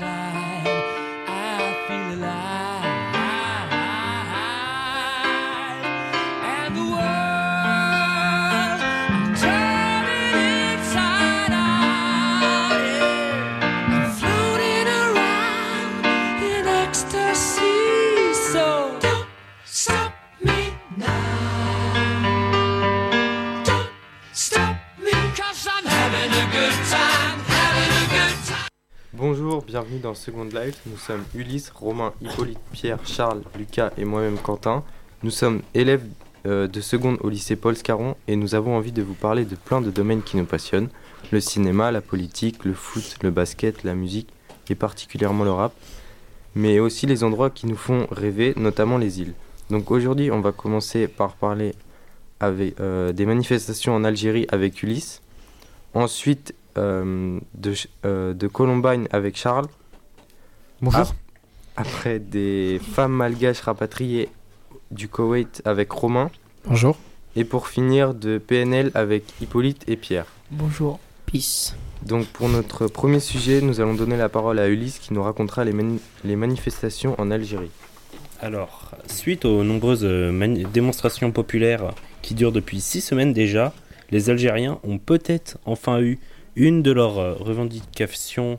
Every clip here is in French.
I feel alive. Dans Second Life. Nous sommes Ulysse, Romain, Hippolyte, Pierre, Charles, Lucas et moi-même Quentin. Nous sommes élèves euh, de seconde au lycée Paul Scarron et nous avons envie de vous parler de plein de domaines qui nous passionnent. Le cinéma, la politique, le foot, le basket, la musique et particulièrement le rap. Mais aussi les endroits qui nous font rêver, notamment les îles. Donc aujourd'hui on va commencer par parler euh, des manifestations en Algérie avec Ulysse. Ensuite euh, de, euh, de Columbine avec Charles. Bonjour. Après des femmes malgaches rapatriées du Koweït avec Romain. Bonjour. Et pour finir de PNL avec Hippolyte et Pierre. Bonjour. Peace. Donc pour notre premier sujet, nous allons donner la parole à Ulysse qui nous racontera les, mani- les manifestations en Algérie. Alors, suite aux nombreuses euh, démonstrations populaires qui durent depuis six semaines déjà, les Algériens ont peut-être enfin eu une de leurs euh, revendications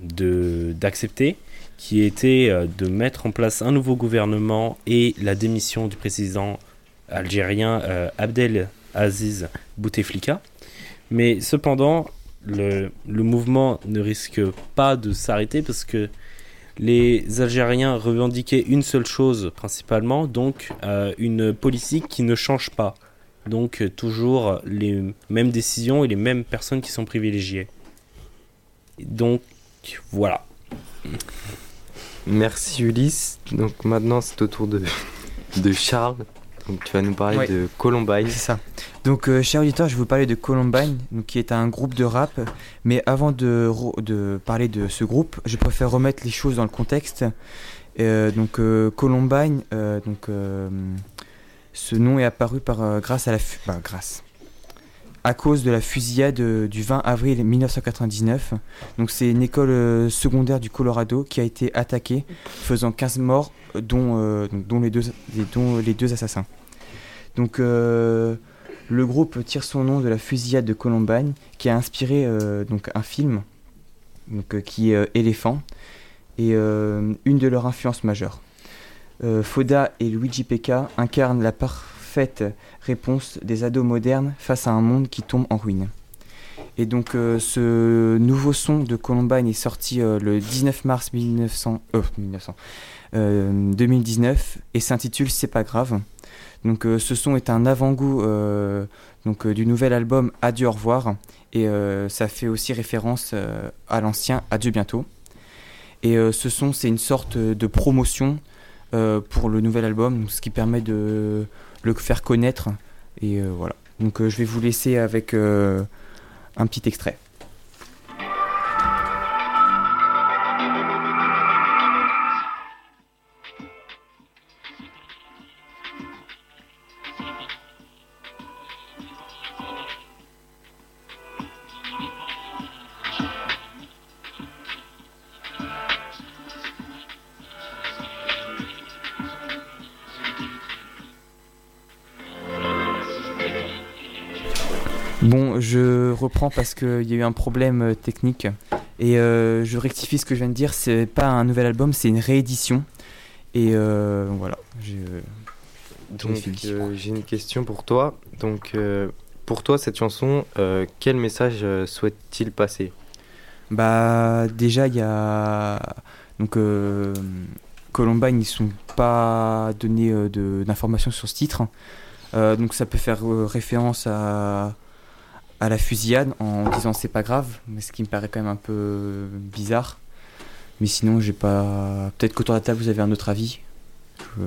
d'accepter, qui était euh, de mettre en place un nouveau gouvernement et la démission du président algérien euh, Abdel Aziz Bouteflika. Mais cependant, le, mouvement ne risque pas de s'arrêter parce que les Algériens revendiquaient une seule chose principalement, donc euh, une politique qui ne change pas. Donc euh, toujours les mêmes décisions et les mêmes personnes qui sont privilégiées. Donc voilà. Merci Ulysse. Donc maintenant c'est au tour de, de Charles. Donc tu vas nous parler Ouais. de Columbine. C'est ça. Donc, euh, cher auditeur, je vais vous parler de Columbine, donc, qui est un groupe de rap. Mais avant de, de parler de ce groupe, je préfère remettre les choses dans le contexte. Euh, donc, euh, Columbine, euh, donc, euh, ce nom est apparu par, euh, grâce à la. fu- bah, grâce. À cause de la fusillade euh, du 20 avril 1999. Donc, c'est une école euh, secondaire du Colorado qui a été attaquée, faisant 15 morts, euh, dont, les, deux, assassins. Donc, le groupe tire son nom de la fusillade de Columbine, qui a inspiré un film, qui est Éléphant, et une de leurs influences majeures. Foda et Luigi Pekka incarnent la réponse des ados modernes face à un monde qui tombe en ruine. Et donc euh, ce nouveau son de Columbine est sorti euh, le 19 mars 1900, euh, 1900, euh, 2019 et s'intitule C'est pas grave. Donc ce son est un avant-goût donc, du nouvel album Adieu au revoir et ça fait aussi référence à l'ancien Adieu bientôt. Et ce son c'est une sorte de promotion pour le nouvel album, ce qui permet de le faire connaître. Et euh, voilà. Donc euh, je vais vous laisser avec euh, un petit extrait. Bon, je reprends parce qu'il y a eu un problème euh, technique et euh, je rectifie ce que je viens de dire. C'est pas un nouvel album, c'est une réédition. Et euh, voilà. Donc j'ai une question pour toi. Donc pour toi cette chanson, quel message souhaite-t-il passer? Bah déjà il y a donc Columbine ils sont pas donnés de- d'informations sur ce titre. Euh, donc ça peut faire euh, référence à à la fusillade en disant c'est pas grave, mais ce qui me paraît quand même un peu bizarre. Mais sinon j'ai pas peut-être qu'autour de la table vous avez un autre avis. Je-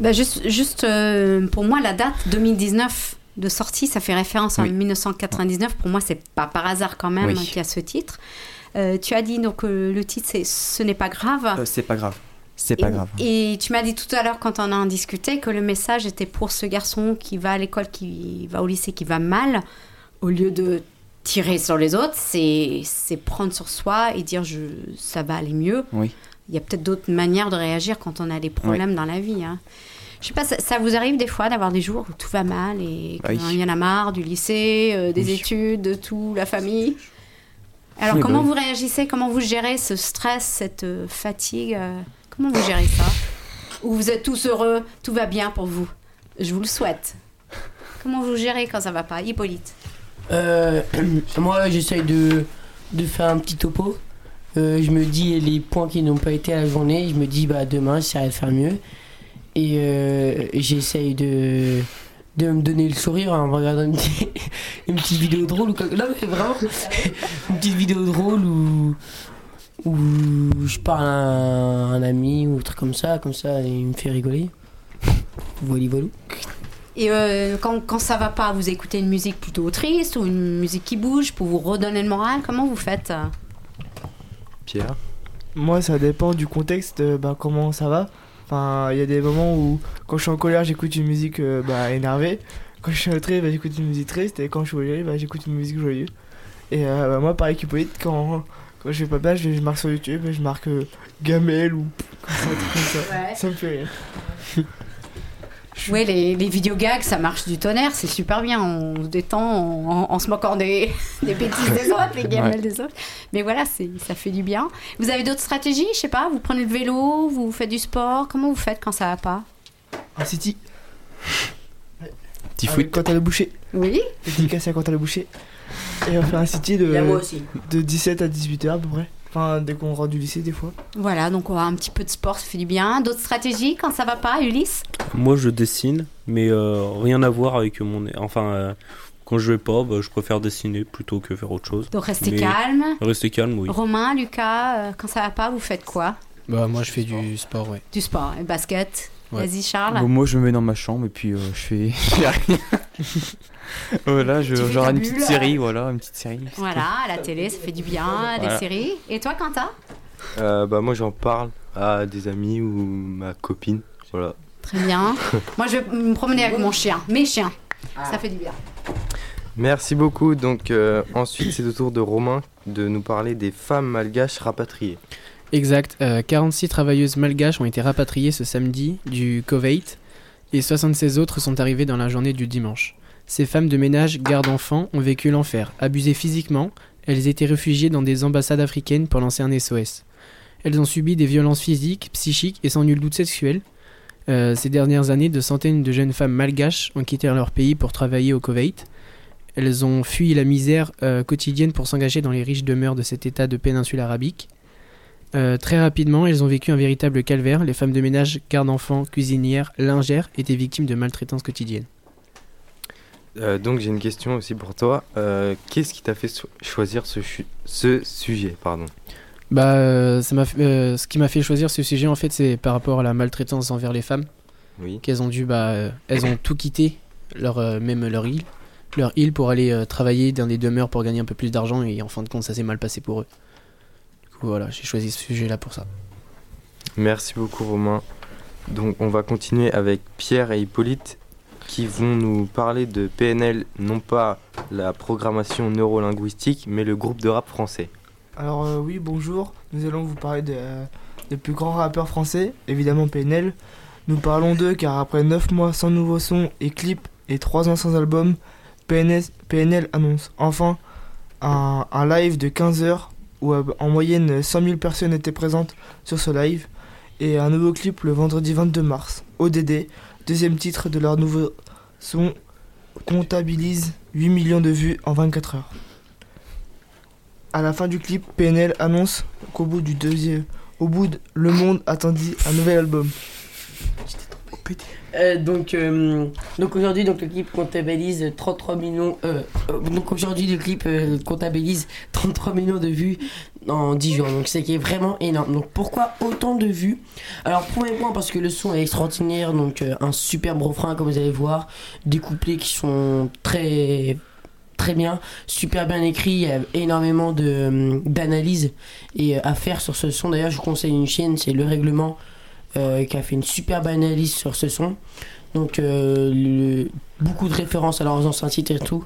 Bah, juste, juste euh, pour moi, la date 2019 de sortie, ça fait référence à Oui. 1999. Pour moi, c'est pas par hasard quand même Oui. qu'il y a ce titre. Euh, tu as dit donc euh, le titre c'est Ce n'est pas grave. Euh, c'est pas grave. C'est pas et, grave. et tu m'as dit tout à l'heure quand on en discutait que le message était pour ce garçon qui va à l'école, qui va au lycée, qui va mal, au lieu de tirer sur les autres, c'est c'est prendre sur soi et dire je, ça va aller mieux. Oui. Il y a peut-être d'autres manières de réagir quand on a des problèmes dans la vie. Hein. Je sais pas, ça, ça vous arrive des fois d'avoir des jours où tout va mal et Oui. qu'il y en a marre du lycée, euh, des Oui. études, de tout, la famille? Alors Oui, comment oui. vous réagissez? Comment vous gérez ce stress, cette euh, fatigue euh, Comment vous gérez ça Ou vous êtes tous heureux, tout va bien pour vous Je vous le souhaite. Comment vous gérez quand ça va pas Hippolyte Euh, moi, j'essaye de, de faire un petit topo. Euh, je me dis les points qui n'ont pas été à la journée. Je me dis, bah, demain, j'essaierai de faire mieux. Et euh, j'essaye de, de me donner le sourire en regardant une, petite- vidéo drôle. Ou quoi. Non, mais vraiment, une petite vidéo drôle où je parle à un, un ami ou un truc comme ça. Comme ça, il me fait rigoler. Voilà, voilà. Et euh, quand, quand ça va pas, vous écoutez une musique plutôt triste ou une musique qui bouge pour vous redonner le moral Comment vous faites? Pierre? Moi, ça dépend du contexte, euh, bah, comment ça va. Enfin, il y a des moments où, quand je suis en colère, j'écoute une musique euh, bah, énervée. Quand je suis triste, bah, j'écoute une musique triste. Et quand je suis joyeux, bah, j'écoute une musique joyeuse. Et euh, bah, moi, pareil qu'Hippolyte, quand, quand je vais pas bien, je, je marque sur YouTube et je marque euh, Gamel ou comme ça, comme ça. Ça me fait rire. Oui, les, les vidéogags, ça marche du tonnerre, c'est super bien. On se détend en, en- en se moquant des, des bêtises des autres, les gamelles des autres. Mais voilà, c'est, ça fait du bien. Vous avez d'autres stratégies Je sais pas, vous prenez le vélo, vous faites du sport. Comment vous faites quand ça va pas? Un City. Petit foot. quand t'as le boucher. Oui Dédicace à quand t'as le boucher. Et on fait un City de, de 17 à 18h à peu près. Enfin, dès qu'on rentre du lycée, des fois. Voilà, donc on a un petit peu de sport, ça fait du bien. D'autres stratégies quand ça va pas, Ulysse? Moi, je dessine, mais euh, rien à voir avec mon. Enfin, euh, quand je vais pas, bah, je préfère dessiner plutôt que faire autre chose. Donc restez Mais- calme. Rester calme, oui. Romain, Lucas, euh, quand ça va pas, vous faites quoi? Bah, moi, je fais du sport, ouais. Du sport, et basket. Ouais. Vas-y, Charles. Bon, moi, je me mets dans ma chambre et puis euh, je fais. voilà, je, genre une petite série, voilà, une petite série. Voilà, à la télé, ça fait du bien, des séries. Et toi, Quentin? Euh, bah moi j'en parle à des amis ou ma copine. Voilà. Très bien. Moi, je vais me promener avec mon chien, mes chiens. Ça fait du bien. Merci beaucoup. Donc euh, ensuite c'est au tour de Romain de nous parler des femmes malgaches rapatriées. Exact. euh, 46 travailleuses malgaches ont été rapatriées ce samedi du Koweït et 76 autres sont arrivées dans la journée du dimanche. Ces femmes de ménage garde-enfants ont vécu l'enfer. Abusées physiquement, elles étaient réfugiées dans des ambassades africaines pour lancer un SOS. Elles ont subi des violences physiques, psychiques et sans nul doute sexuelles. Euh, ces dernières années, de centaines de jeunes femmes malgaches ont quitté leur pays pour travailler au Koweït. Elles ont fui la misère euh, quotidienne pour s'engager dans les riches demeures de cet état de péninsule arabique. Euh, très rapidement, elles ont vécu un véritable calvaire. Les femmes de ménage, garde-enfants, cuisinières, lingères étaient victimes de maltraitance quotidienne. Euh, donc j'ai une question aussi pour toi. Euh, Qu'est-ce qui t'a fait so- choisir ce, sujet pardon? Bah, ça fait- ce qui m'a fait choisir ce sujet, en fait, c'est par rapport à la maltraitance envers les femmes, Oui. qu'elles ont dû, bah, elles ont tout quitté, leur, même leur île, leur île pour aller travailler dans des demeures pour gagner un peu plus d'argent et en fin de compte, ça s'est mal passé pour eux. Voilà, j'ai choisi ce sujet-là pour ça. Merci beaucoup Romain. Donc on va continuer avec Pierre et Hippolyte qui vont nous parler de PNL, non pas la programmation neurolinguistique, mais le groupe de rap français. Alors euh, oui, bonjour. Nous allons vous parler de, euh, des plus grands rappeurs français, évidemment PNL. Nous parlons d'eux car après 9 mois sans nouveaux sons et clips et 3 ans sans album, PNL, PNL annonce enfin un, un live de 15 heures où euh, en moyenne 100 000 personnes étaient présentes sur ce live et un nouveau clip le vendredi 22 mars. ODD, deuxième titre de leur nouveau son, comptabilise 8 millions de vues en 24 heures. À la fin du clip, PNL annonce qu'au bout du deuxième, au bout de Le Monde attendit un nouvel album. Euh, donc, euh, donc aujourd'hui, donc le clip comptabilise 33 millions. euh, donc aujourd'hui, le clip comptabilise 33 millions de vues en 10 jours. Donc c'est qui est vraiment énorme. Donc pourquoi autant de vues? Alors premier point parce que le son est extraordinaire. Donc un superbe refrain comme vous allez voir, des couplets qui sont très très bien, super bien écrit, il y a énormément de d'analyse et à faire sur ce son. D'ailleurs, je vous conseille une chaîne, c'est Le Règlement euh, qui a fait une superbe analyse sur ce son. Donc, euh, le- beaucoup de références à leurs anciens titres et tout.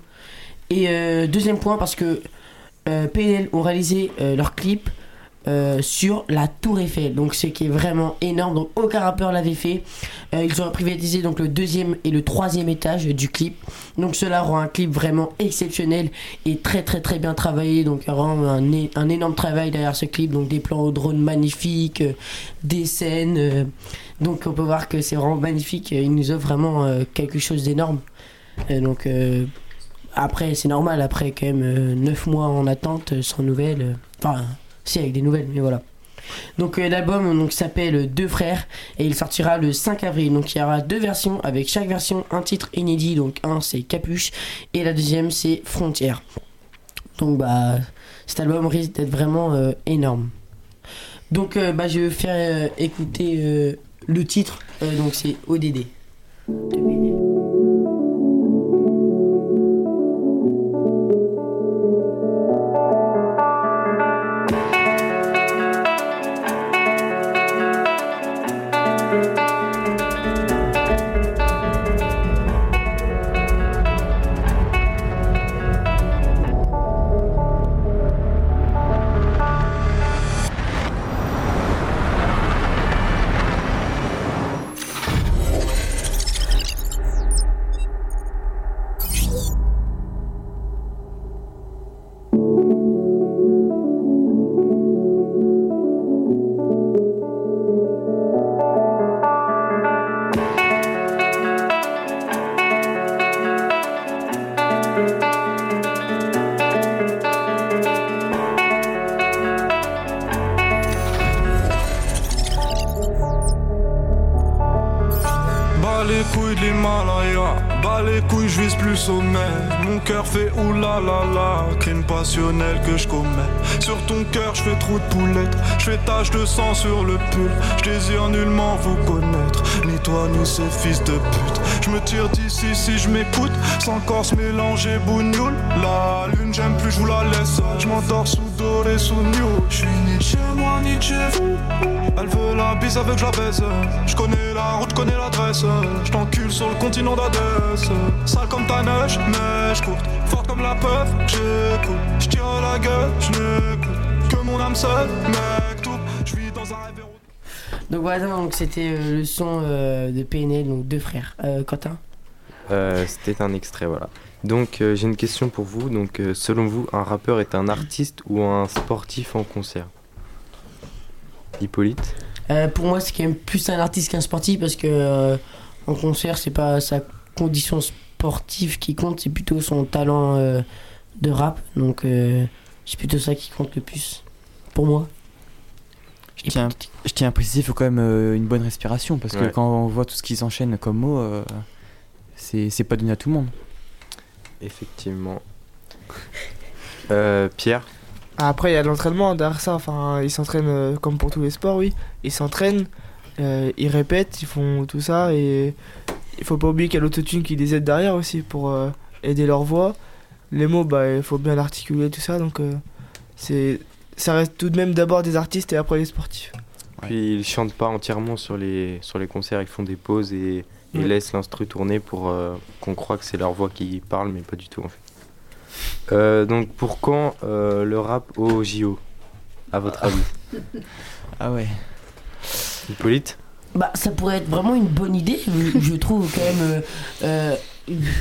Et euh, deuxième point, parce que PNL ont réalisé leur clip euh, sur la Tour Eiffel, donc ce qui est vraiment énorme. Donc aucun rappeur l'avait fait. Euh, ils ont privatisé donc le deuxième et le troisième étage du clip. Donc cela rend un clip vraiment exceptionnel et très très très bien travaillé. Donc vraiment un, énorme travail derrière ce clip. Donc des plans au drone magnifiques, euh, des scènes. donc on peut voir que c'est vraiment magnifique. Il nous offre vraiment quelque chose d'énorme. Donc après c'est normal. Après quand même 9 mois en attente sans nouvelles. Si avec des nouvelles mais voilà. Donc euh, l'album donc s'appelle Deux frères et il sortira le 5 avril. Donc il y aura deux versions avec chaque version un titre inédit. Donc un c'est Capuche et la deuxième c'est Frontière. Donc bah cet album risque d'être vraiment euh, énorme. Donc euh, bah je vais faire écouter le titre. Donc c'est ODD. Cœur fait oulala, crime passionnel que je commets. Sur ton cœur, je fais trou de poulette, je fais tache de sang sur le pull. Je désire nullement vous connaître, ni toi ni ces fils de pute. Je me tire d'ici si je m'écoute, sans corps se mélanger bougnoule. La lune, j'aime plus, je vous la laisse. Je m'endors sous sous new. Je suis ni chez moi, ni chez vous. Elle veut la bise avec la baise. Je connais la route, connais l'adresse. Je t'encule sur le continent d'Adès. Sale comme ta neige, neige courte. Forte comme la peur, j'écoute. Je tire la gueule, je n'écoute que mon âme seule. Mec, tout, je vis dans un rêve. Donc voilà donc c'était euh, le son euh, de PNL donc deux frères. Euh, Quentin? Euh, C'était un extrait, voilà. Donc euh, j'ai une question pour vous. Donc euh, selon vous, un rappeur est un artiste ou un sportif en concert? Hippolyte? Euh, pour moi, c'est quand même plus un artiste qu'un sportif parce que euh, en concert, c'est pas sa condition sportive qui compte, c'est plutôt son talent euh, de rap. Donc, euh, c'est plutôt ça qui compte le plus pour moi. Je tiens, je tiens à préciser, il faut quand même euh, une bonne respiration parce que Ouais. quand on voit tout ce qui s'enchaîne comme mots, euh, c'est c'est pas donné à tout le monde. Effectivement. Euh, Pierre Après, il y a de l'entraînement derrière ça. Enfin, ils s'entraînent euh, comme pour tous les sports, oui. Ils s'entraînent, euh, ils répètent, ils font tout ça. Et il faut pas oublier qu'il y a l'autotune qui les aide derrière aussi pour euh, aider leur voix. Les mots, bah, il faut bien l'articuler, tout ça. Donc, euh, c'est ça reste tout de même d'abord des artistes et après les sportifs. Puis ils chantent pas entièrement sur les, sur les concerts, ils font des pauses et ils Ouais. laissent l'instru tourner pour euh, qu'on croit que c'est leur voix qui parle, mais pas du tout en fait. Euh, donc pour quand euh, le rap au JO À votre avis? Ah ouais. Hippolyte? Bah, ça pourrait être vraiment une bonne idée. Je, trouve quand même euh, euh,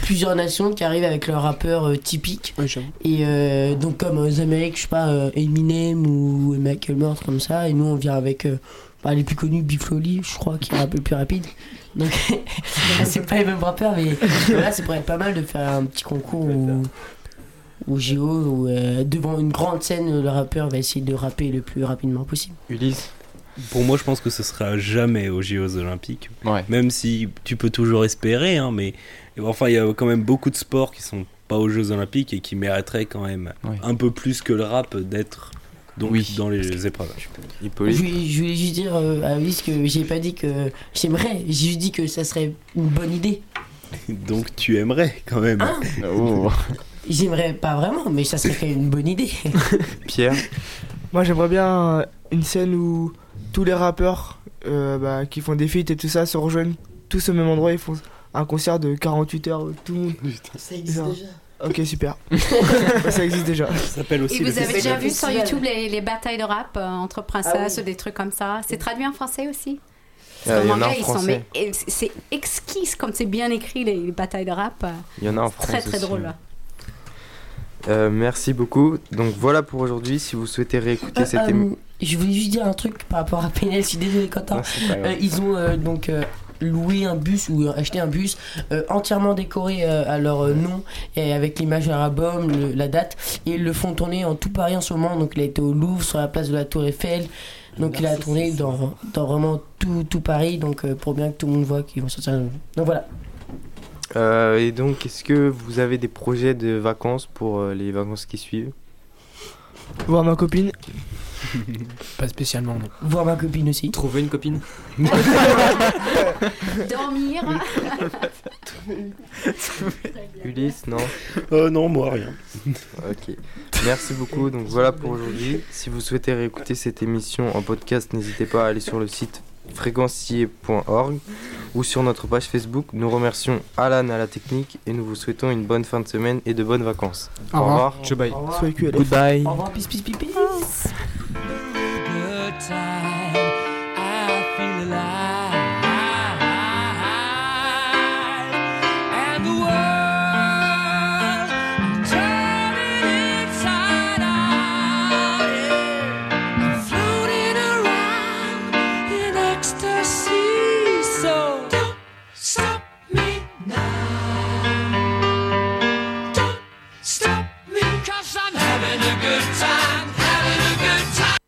plusieurs nations qui arrivent avec leurs rappeurs euh, typiques. Ouais. Et euh, donc, comme aux Amériques, je sais pas, euh, Eminem ou Michael Murphy, comme ça. Et nous, on vient avec euh, bah, les plus connus, Lolly, je crois, qui est un peu plus rapide. Donc, c'est pas les mêmes rappeurs, mais voilà, ça pourrait être pas mal de faire un petit concours où, au JO où euh, devant une grande scène, le rappeur va essayer de rapper le plus rapidement possible. Ulysse Pour moi, je pense que ce sera jamais aux JO Olympiques. Ouais. Même si tu peux toujours espérer, hein, mais enfin, il y a quand même beaucoup de sports qui sont pas aux Jeux Olympiques et qui mériteraient quand même Ouais. un peu plus que le rap d'être donc Oui. dans les épreuves. Je Hippolyte voulais, je voulais juste dire euh, à Alice que j'ai pas dit que j'aimerais, j'ai juste dit que ça serait une bonne idée. Donc tu aimerais quand même. Ah. Oh. J'aimerais pas vraiment, mais ça serait quand même une bonne idée. Pierre Moi, j'aimerais bien euh, une scène où tous les rappeurs euh, bah, qui font des feats et tout ça se rejoignent tous au même endroit. Ils font un concert de 48 heures. Tout le monde. Ça existe déjà. Ok, super. ça existe déjà. Ça s'appelle aussi Et vous avez déjà vu sur. YouTube les, les batailles de rap euh, entre princesses Ah ou des trucs comme ça? C'est traduit en français aussi? Y en a en français. et c'est- exquis comme c'est bien écrit les, les batailles de rap. euh, Il y en a en Très France très aussi. drôle. Euh, merci beaucoup. Donc voilà pour aujourd'hui. Si vous souhaitez réécouter Euh, cette euh, émission. je voulais juste dire un truc par rapport à PNL, je suis désolé Quentin. Non. Euh, ils ont euh, donc loué un bus ou acheté un bus euh, entièrement décoré euh, à leur euh, nom et avec l'image de leur album, le- la date. Et ils le font tourner en tout Paris en ce moment. Donc il a été au Louvre, sur la place de la Tour Eiffel. Donc il a tourné dans, dans vraiment tout, tout Paris. Donc euh, pour bien que tout le monde voit qu'ils vont sortir. Donc voilà. Euh, et donc, est-ce que vous avez des projets de vacances pour euh, les vacances qui suivent? Voir ma copine. Pas spécialement, non. Voir ma copine aussi. Trouver une copine Dormir. Ulysse, non Euh, non, moi rien. Ok. Merci beaucoup. Donc voilà pour aujourd'hui. Si vous souhaitez réécouter cette émission en podcast, n'hésitez pas à aller sur le site fréquencier.org ou sur notre page Facebook. Nous remercions Alan à la technique et nous vous souhaitons une bonne fin de semaine et de bonnes vacances. Au revoir. revoir. Je baille. Au revoir. Goodbye. Au revoir, peace, peace, peace, peace. time I feel alive.